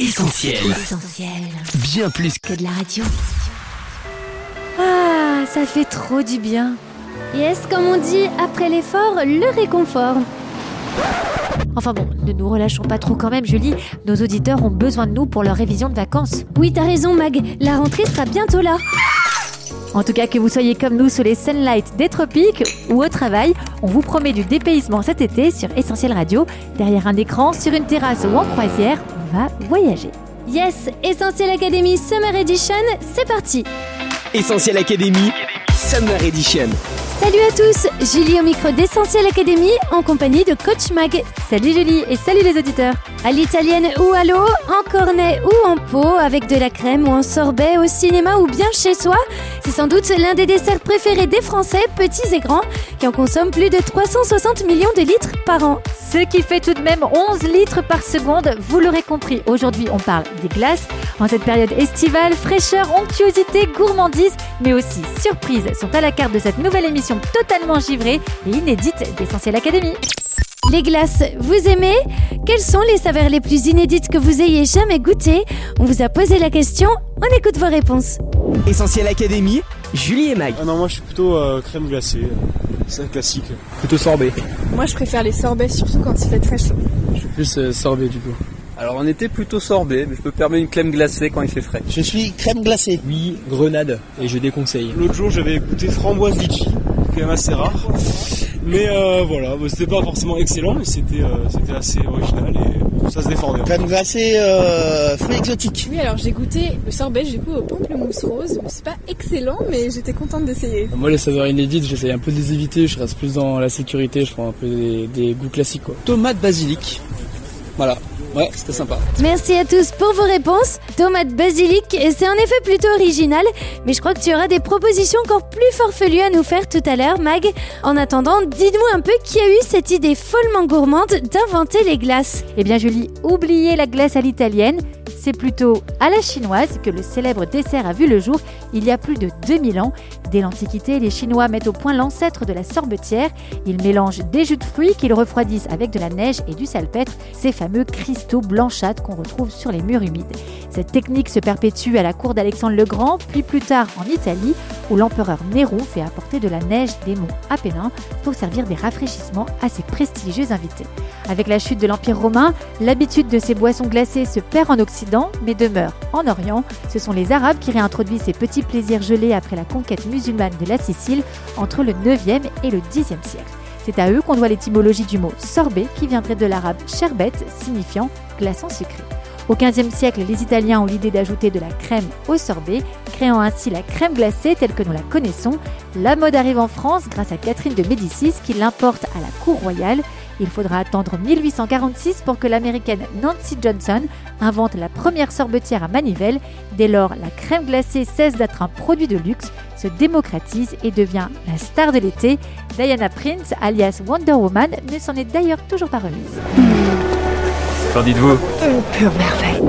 Essentiel. Essentiel. Bien plus que Que de la radio. Ah, ça fait trop du bien. Yes, comme on dit, après l'effort, le réconfort. Enfin bon, ne nous relâchons pas trop quand même, Julie. Nos auditeurs ont besoin de nous pour leur révision de vacances. Oui, t'as raison, Mag. La rentrée sera bientôt là. En tout cas, que vous soyez comme nous sous les sunlights des tropiques ou au travail, on vous promet du dépaysement cet été sur Essentiel Radio. Derrière un écran, sur une terrasse ou en croisière, va voyager. Yes, Essentiel Academy Summer Edition, c'est parti Essentiel Académie, Summer Edition. Salut à tous, Julie au micro d'Essentiel Academy en compagnie de Coach Mag. Salut Julie et salut les auditeurs. À l'italienne ou à l'eau, en cornet ou en pot, avec de la crème ou en sorbet, au cinéma ou bien chez soi, c'est sans doute l'un des desserts préférés des Français, petits et grands, qui en consomment plus de 360 millions de litres par an. Ce qui fait tout de même 11 litres par seconde, vous l'aurez compris. Aujourd'hui, on parle des glaces. En cette période estivale, fraîcheur, onctuosité, gourmandise, mais aussi surprise sont à la carte de cette nouvelle émission totalement givrée et inédite d'Essentiel Académie. Les glaces, vous aimez? Quelles sont les saveurs les plus inédites que vous ayez jamais goûtées? On vous a posé la question, on écoute vos réponses. Essentiel Académie, Julie et Mag. Ah non, moi je suis plutôt euh, crème glacée. C'est un classique. Plutôt sorbet. Moi, je préfère les sorbets, surtout quand il fait très chaud. Je suis plus euh, sorbet du coup. Alors on était plutôt sorbet, mais je peux permettre une crème glacée quand il fait frais. Je suis crème glacée. Oui, grenade, et je déconseille. L'autre jour, j'avais goûté framboise litchi, quand même assez rare. Mais euh, voilà, bah, c'était pas forcément excellent, mais c'était euh, c'était assez original et ça se défendait. Crème glacée, euh, fruits exotiques. Oui, alors j'ai goûté le sorbet, du coup, au pamplemousse rose. C'est pas excellent, mais j'étais contente d'essayer. Moi, les saveurs inédites, j'essaye un peu de les éviter. Je reste plus dans la sécurité. Je prends un peu des, des goûts classiques quoi. Tomate basilic. Voilà. Ouais, c'était sympa. Merci à tous pour vos réponses. Tomate basilic, c'est en effet plutôt original, mais je crois que tu auras des propositions encore plus farfelues à nous faire tout à l'heure, Mag. En attendant, dis-nous un peu qui a eu cette idée follement gourmande d'inventer les glaces. Eh bien, Julie, oubliez la glace à l'italienne. C'est plutôt à la chinoise que le célèbre dessert a vu le jour il y a plus de 2000 ans. Dès l'Antiquité, les Chinois mettent au point l'ancêtre de la sorbetière. Ils mélangent des jus de fruits qu'ils refroidissent avec de la neige et du salpêtre, ces fameux cristaux blanchâtres qu'on retrouve sur les murs humides. Cette technique se perpétue à la cour d'Alexandre le Grand, puis plus tard en Italie, où l'empereur Néron fait apporter de la neige des monts Apennins pour servir des rafraîchissements à ses prestigieux invités. Avec la chute de l'Empire romain, l'habitude de ces boissons glacées se perd en Occident, mais demeure en Orient. Ce sont les Arabes qui réintroduisent ces petits plaisirs gelés après la conquête musulmane de la Sicile entre le 9e et le 10e siècle. C'est à eux qu'on doit l'étymologie du mot sorbet qui viendrait de l'arabe sherbet, signifiant glaçon sucré. Au XVe siècle, les Italiens ont l'idée d'ajouter de la crème au sorbet, créant ainsi la crème glacée telle que nous la connaissons. La mode arrive en France grâce à Catherine de Médicis qui l'importe à la cour royale. Il faudra attendre 1846 pour que l'américaine Nancy Johnson invente la première sorbetière à manivelle. Dès lors, la crème glacée cesse d'être un produit de luxe, se démocratise et devient la star de l'été. Diana Prince, alias Wonder Woman, ne s'en est d'ailleurs toujours pas remise. Qu'en dites-vous?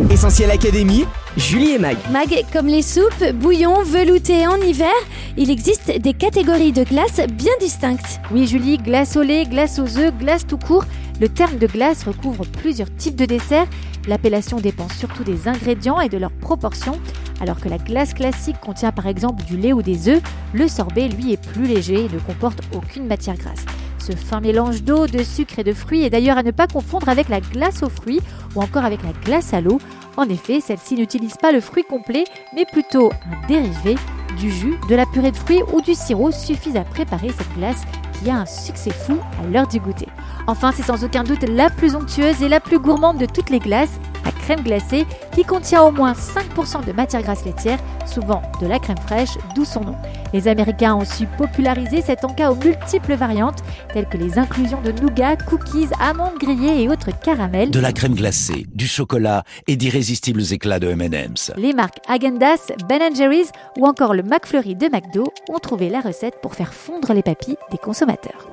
Essentiel Académie, Julie et Mag. Mag, comme les soupes, bouillons, veloutés en hiver, il existe des catégories de glace bien distinctes. Oui, Julie, glace au lait, glace aux œufs, glace tout court. Le terme de glace recouvre plusieurs types de desserts. L'appellation dépend surtout des ingrédients et de leurs proportions. Alors que la glace classique contient par exemple du lait ou des œufs, le sorbet, lui, est plus léger et ne comporte aucune matière grasse. Ce fin mélange d'eau, de sucre et de fruits est d'ailleurs à ne pas confondre avec la glace aux fruits ou encore avec la glace à l'eau. En effet, celle-ci n'utilise pas le fruit complet, mais plutôt un dérivé, du jus, de la purée de fruits ou du sirop suffisent à préparer cette glace qui a un succès fou à l'heure du goûter. Enfin, c'est sans aucun doute la plus onctueuse et la plus gourmande de toutes les glaces, la crème glacée, qui contient au moins 5% de matière grasse laitière, souvent de la crème fraîche, d'où son nom. Les Américains ont su populariser cet encas aux multiples variantes, telles que les inclusions de nougat, cookies, amandes grillées et autres caramels. De la crème glacée, du chocolat et d'irrésistibles éclats de M&M's. Les marques Häagen-Dazs, Ben Jerry's ou encore le McFlurry de McDo ont trouvé la recette pour faire fondre les papilles des consommateurs.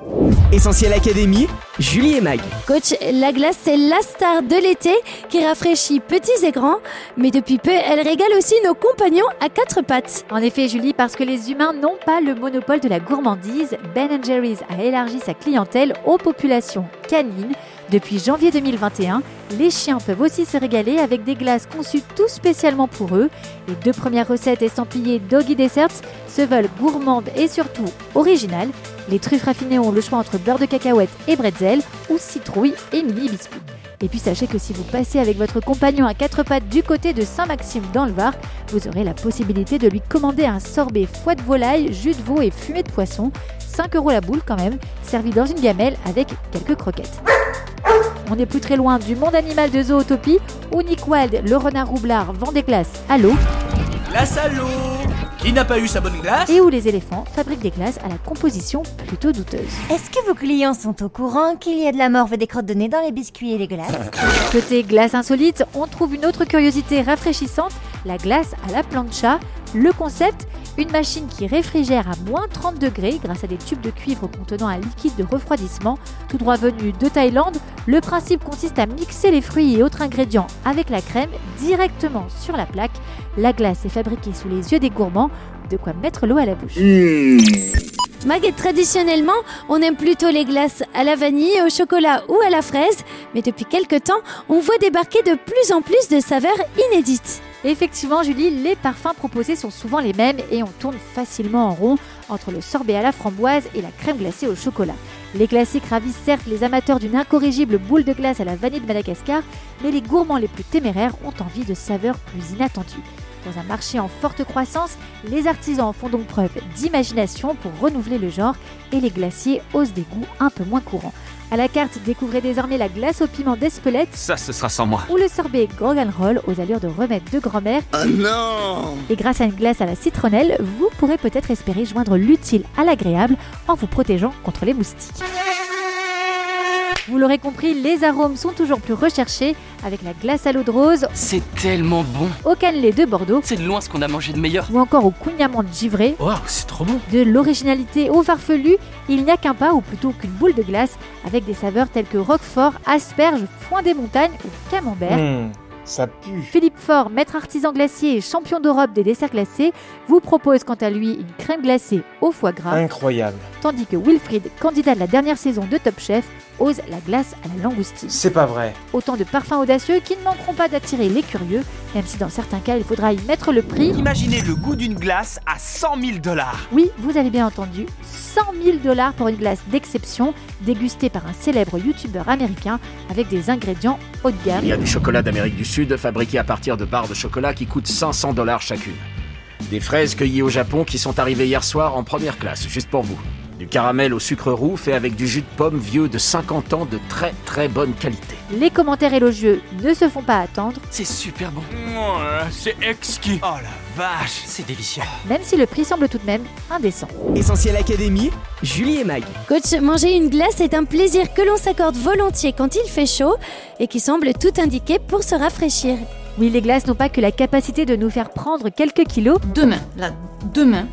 Essentiel Académie, Julie et Mag. Coach, la glace c'est la star de l'été qui rafraîchit petits et grands, mais depuis peu elle régale aussi nos compagnons à quatre pattes. En effet Julie, parce que les humains n'ont pas le monopole de la gourmandise, Ben Jerry's a élargi sa clientèle aux populations canines Depuis janvier 2021, les chiens peuvent aussi se régaler avec des glaces conçues tout spécialement pour eux. Les deux premières recettes estampillées Doggy Desserts se veulent gourmandes et surtout originales. Les truffes raffinées ont le choix entre beurre de cacahuète et bretzel ou citrouille et mini biscuits. Et puis sachez que si vous passez avec votre compagnon à quatre pattes du côté de Saint-Maxime dans le Var, vous aurez la possibilité de lui commander un sorbet foie de volaille, jus de veau et fumée de poisson. 5 euros la boule quand même, servi dans une gamelle avec quelques croquettes. On n'est plus très loin du monde animal de Zootopie où Nick Wilde, le renard roublard, vend des glaces à l'eau. À l'eau Qui n'a pas eu sa bonne glace Et où les éléphants fabriquent des glaces à la composition plutôt douteuse. Est-ce que vos clients sont au courant qu'il y a de la morve et des crottes de nez dans les biscuits et les glaces Côté glace insolite, on trouve une autre curiosité rafraîchissante, la glace à la plancha. Le concept une machine qui réfrigère à moins 30 degrés grâce à des tubes de cuivre contenant un liquide de refroidissement. Tout droit venu de Thaïlande, le principe consiste à mixer les fruits et autres ingrédients avec la crème directement sur la plaque. La glace est fabriquée sous les yeux des gourmands, de quoi mettre l'eau à la bouche. Mag, traditionnellement, on aime plutôt les glaces à la vanille, au chocolat ou à la fraise, mais depuis quelques temps, on voit débarquer de plus en plus de saveurs inédites. Effectivement, Julie, les parfums proposés sont souvent les mêmes et on tourne facilement en rond entre le sorbet à la framboise et la crème glacée au chocolat. Les classiques ravissent certes les amateurs d'une incorrigible boule de glace à la vanille de Madagascar, mais les gourmands les plus téméraires ont envie de saveurs plus inattendues. Dans un marché en forte croissance, les artisans font donc preuve d'imagination pour renouveler le genre et les glaciers osent des goûts un peu moins courants. À la carte, découvrez désormais la glace au piment d'Espelette. Ça, ce sera sans moi. Ou le sorbet Gorgon Roll aux allures de remède de grand-mère. Oh non Et grâce à une glace à la citronnelle, vous pourrez peut-être espérer joindre l'utile à l'agréable en vous protégeant contre les moustiques. Vous l'aurez compris, les arômes sont toujours plus recherchés avec la glace à l'eau de rose. C'est tellement bon. Au cannelé de Bordeaux. C'est de loin ce qu'on a mangé de meilleur. Ou encore au de givré. Waouh, c'est trop bon. De l'originalité au farfelu, il n'y a qu'un pas ou plutôt qu'une boule de glace avec des saveurs telles que roquefort, asperge, foin des montagnes ou camembert. Mmh, ça pue. Philippe Fort, maître artisan glacier et champion d'Europe des desserts glacés, vous propose quant à lui une crème glacée au foie gras. Incroyable. Tandis que Wilfried, candidat de la dernière saison de Top Chef, ose la glace à la langoustine. C'est pas vrai. Autant de parfums audacieux qui ne manqueront pas d'attirer les curieux, même si dans certains cas il faudra y mettre le prix. Imaginez le goût d'une glace à 100 000 dollars. Oui, vous avez bien entendu, 100 000 dollars pour une glace d'exception, dégustée par un célèbre youtubeur américain avec des ingrédients haut de gamme. Il y a du chocolat d'Amérique du Sud fabriqué à partir de barres de chocolat qui coûtent 500 dollars chacune. Des fraises cueillies au Japon qui sont arrivées hier soir en première classe, juste pour vous. Du caramel au sucre roux fait avec du jus de pomme vieux de 50 ans de très très bonne qualité. Les commentaires élogieux ne se font pas attendre. C'est super bon. c'est exquis. Oh la vache, c'est délicieux. Même si le prix semble tout de même indécent. Essentiel Académie, Julie et Mag. Coach, manger une glace est un plaisir que l'on s'accorde volontiers quand il fait chaud et qui semble tout indiquer pour se rafraîchir. Oui, les glaces n'ont pas que la capacité de nous faire prendre quelques kilos. Demain, là, demain,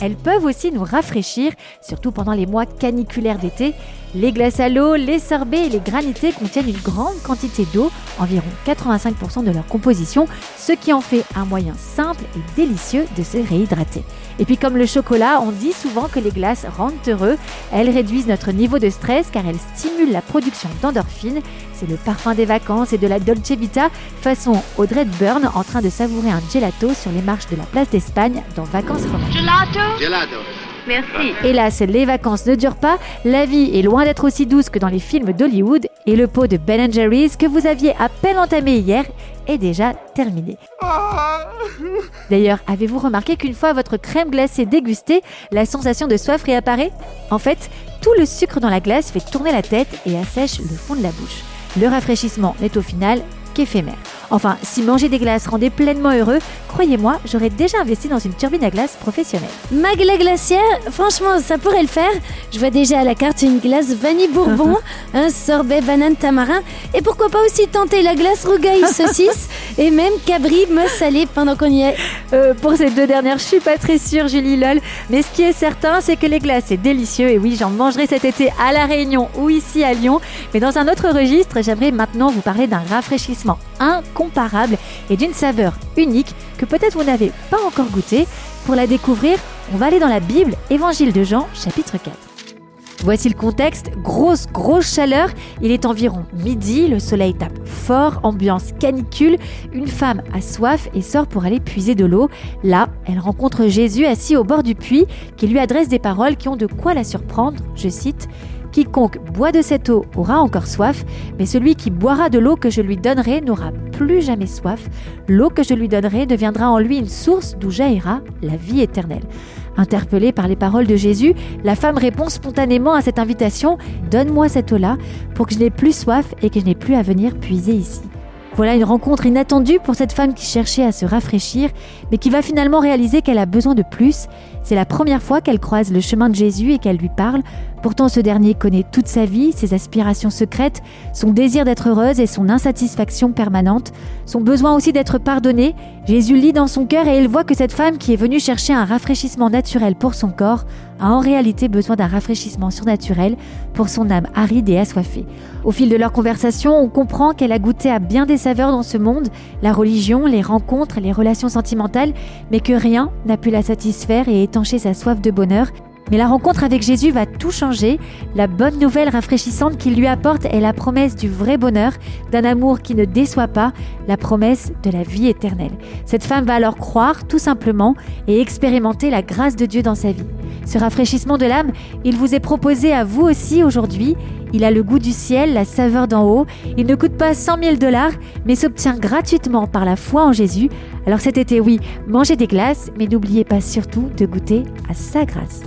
Elles peuvent aussi nous rafraîchir, surtout pendant les mois caniculaires d'été. Les glaces à l'eau, les sorbets et les granités contiennent une grande quantité d'eau, environ 85% de leur composition, ce qui en fait un moyen simple et délicieux de se réhydrater. Et puis comme le chocolat, on dit souvent que les glaces rendent heureux. Elles réduisent notre niveau de stress car elles stimulent la production d'endorphines. C'est le parfum des vacances et de la Dolce Vita, façon Audrey Byrne en train de savourer un gelato sur les marches de la place d'Espagne dans Vacances romantiques. Gelato? Gelato Merci. Hélas, les vacances ne durent pas, la vie est loin d'être aussi douce que dans les films d'Hollywood et le pot de Ben Jerry's que vous aviez à peine entamé hier est déjà terminé. D'ailleurs, avez-vous remarqué qu'une fois votre crème glacée dégustée, la sensation de soif réapparaît? En fait, tout le sucre dans la glace fait tourner la tête et assèche le fond de la bouche. Le rafraîchissement n'est au final qu'éphémère. Enfin, si manger des glaces rendait pleinement heureux, croyez-moi, j'aurais déjà investi dans une turbine à glace professionnelle. La glacière, franchement, ça pourrait le faire. Je vois déjà à la carte une glace vanille bourbon, un sorbet banane tamarin, et pourquoi pas aussi tenter la glace rougaille saucisse, et même cabri mosse salée pendant qu'on y est. Euh, pour ces deux dernières, je suis pas très sûre, Julie Lol. Mais ce qui est certain, c'est que les glaces, c'est délicieux, et oui, j'en mangerai cet été à La Réunion ou ici à Lyon. Mais dans un autre registre, j'aimerais maintenant vous parler d'un rafraîchissement et d'une saveur unique que peut-être vous n'avez pas encore goûté. Pour la découvrir, on va aller dans la Bible, Évangile de Jean, chapitre 4. Voici le contexte, grosse, grosse chaleur, il est environ midi, le soleil tape fort, ambiance canicule, une femme a soif et sort pour aller puiser de l'eau. Là, elle rencontre Jésus assis au bord du puits qui lui adresse des paroles qui ont de quoi la surprendre, je cite, Quiconque boit de cette eau aura encore soif, mais celui qui boira de l'eau que je lui donnerai n'aura plus jamais soif. L'eau que je lui donnerai deviendra en lui une source d'où jaillira la vie éternelle. Interpellée par les paroles de Jésus, la femme répond spontanément à cette invitation Donne-moi cette eau-là pour que je n'ai plus soif et que je n'ai plus à venir puiser ici. Voilà une rencontre inattendue pour cette femme qui cherchait à se rafraîchir, mais qui va finalement réaliser qu'elle a besoin de plus. C'est la première fois qu'elle croise le chemin de Jésus et qu'elle lui parle. Pourtant, ce dernier connaît toute sa vie, ses aspirations secrètes, son désir d'être heureuse et son insatisfaction permanente, son besoin aussi d'être pardonnée. Jésus lit dans son cœur et il voit que cette femme qui est venue chercher un rafraîchissement naturel pour son corps a en réalité besoin d'un rafraîchissement surnaturel pour son âme aride et assoiffée. Au fil de leur conversation, on comprend qu'elle a goûté à bien des saveurs dans ce monde, la religion, les rencontres, les relations sentimentales, mais que rien n'a pu la satisfaire et étancher sa soif de bonheur. Mais la rencontre avec Jésus va tout changer. La bonne nouvelle rafraîchissante qu'il lui apporte est la promesse du vrai bonheur, d'un amour qui ne déçoit pas, la promesse de la vie éternelle. Cette femme va alors croire, tout simplement, et expérimenter la grâce de Dieu dans sa vie. Ce rafraîchissement de l'âme, il vous est proposé à vous aussi aujourd'hui. Il a le goût du ciel, la saveur d'en haut. Il ne coûte pas 100 000 dollars, mais s'obtient gratuitement par la foi en Jésus. Alors cet été, oui, mangez des glaces, mais n'oubliez pas surtout de goûter à sa grâce.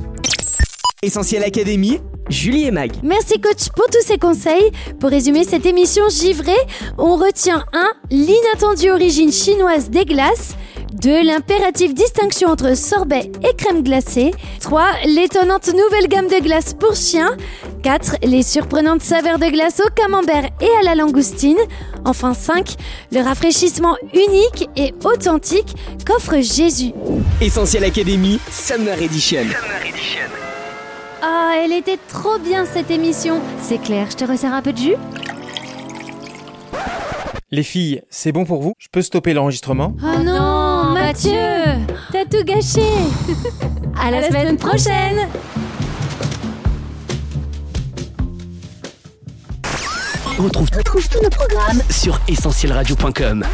Essentiel Académie, Julie et Mag. Merci coach pour tous ces conseils. Pour résumer cette émission givrée, on retient 1. L'inattendue origine chinoise des glaces. 2. L'impérative distinction entre sorbet et crème glacée. 3. L'étonnante nouvelle gamme de glaces pour chiens. 4. Les surprenantes saveurs de glace au camembert et à la langoustine. Enfin 5. Le rafraîchissement unique et authentique qu'offre Jésus. Essentiel Académie, Summer Edition. Ah, elle était trop bien cette émission. C'est clair, je te resserre un peu de jus Les filles, c'est bon pour vous? Je peux stopper l'enregistrement? Oh non, Mathieu. T'as tout gâché. À la, semaine prochaine. On retrouve, tous nos programmes sur essentielradio.com.